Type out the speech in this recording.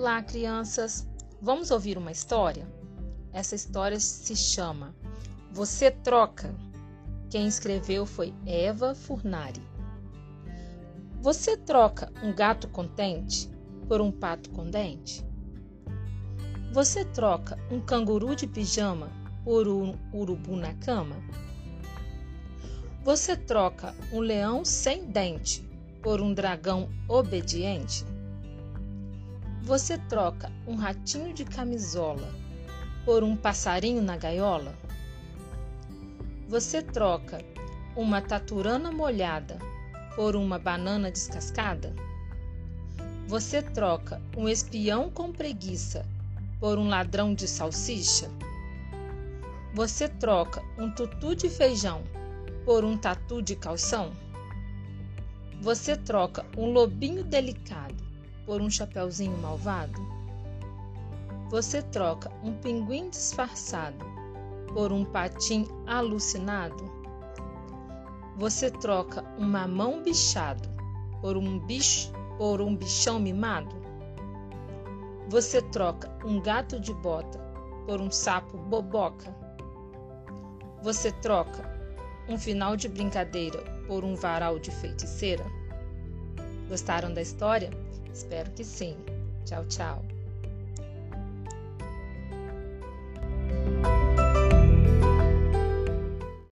Olá, crianças! Vamos ouvir uma história? Essa história se chama Você Troca. Quem escreveu foi Eva Furnari. Você troca um gato contente por um pato com dente? Você troca um canguru de pijama por um urubu na cama? Você troca um leão sem dente por um dragão obediente? Você troca um ratinho de camisola por um passarinho na gaiola? Você troca uma taturana molhada por uma banana descascada? Você troca um espião com preguiça por um ladrão de salsicha? Você troca um tutu de feijão por um tatu de calção? Você troca um lobinho delicado por um chapeuzinho malvado? Você troca um pinguim disfarçado por um patim alucinado? Você troca um mamão bichado por um bicho por um bichão mimado? Você troca um gato de bota por um sapo boboca? Você troca um final de brincadeira por um varal de feiticeira? Gostaram da história? Espero que sim. Tchau, tchau.